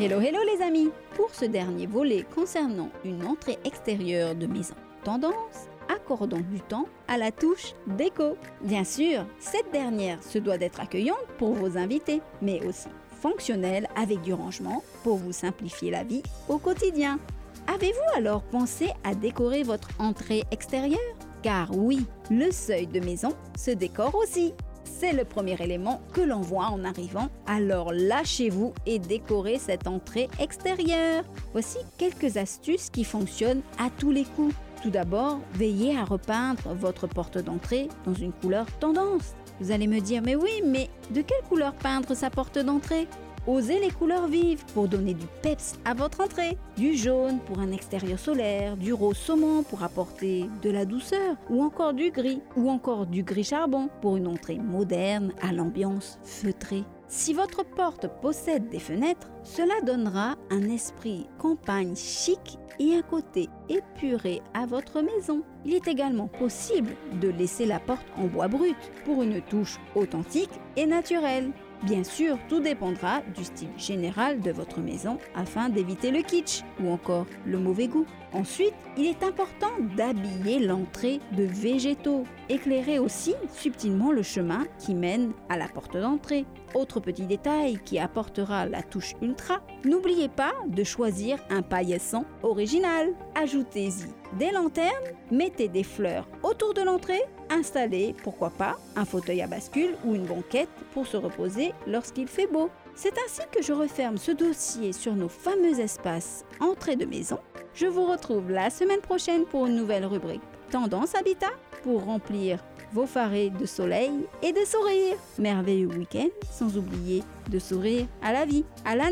Hello hello les amis Pour ce dernier volet concernant une entrée extérieure de maison tendance, accordons du temps à la touche déco. Bien sûr, cette dernière se doit d'être accueillante pour vos invités, mais aussi fonctionnelle avec du rangement pour vous simplifier la vie au quotidien. Avez-vous alors pensé à décorer votre entrée extérieure? Car oui, le seuil de maison se décore aussi. C'est le premier élément que l'on voit en arrivant, alors lâchez-vous et décorez cette entrée extérieure. Voici quelques astuces qui fonctionnent à tous les coups. Tout d'abord, veillez à repeindre votre porte d'entrée dans une couleur tendance. Vous allez me dire, mais oui, mais de quelle couleur peindre sa porte d'entrée? Osez les couleurs vives pour donner du peps à votre entrée. Du jaune pour un extérieur solaire, du rose saumon pour apporter de la douceur, ou encore du gris, ou encore du gris charbon pour une entrée moderne à l'ambiance feutrée. Si votre porte possède des fenêtres, cela donnera un esprit campagne chic et un côté épuré à votre maison. Il est également possible de laisser la porte en bois brut pour une touche authentique et naturelle. Bien sûr, tout dépendra du style général de votre maison afin d'éviter le kitsch ou encore le mauvais goût. Ensuite, il est important d'habiller l'entrée de végétaux. Éclairez aussi subtilement le chemin qui mène à la porte d'entrée. Autre petit détail qui apportera la touche ultra, n'oubliez pas de choisir un paillasson original. Ajoutez-y des lanternes, mettez des fleurs autour de l'entrée, installez, pourquoi pas, un fauteuil à bascule ou une banquette pour se reposer lorsqu'il fait beau. C'est ainsi que je referme ce dossier sur nos fameux espaces entrée de maison. Je vous retrouve la semaine prochaine pour une nouvelle rubrique Tendance Habitat pour remplir vos farés de soleil et de sourire. Merveilleux week-end, sans oublier de sourire à la vie. À lundi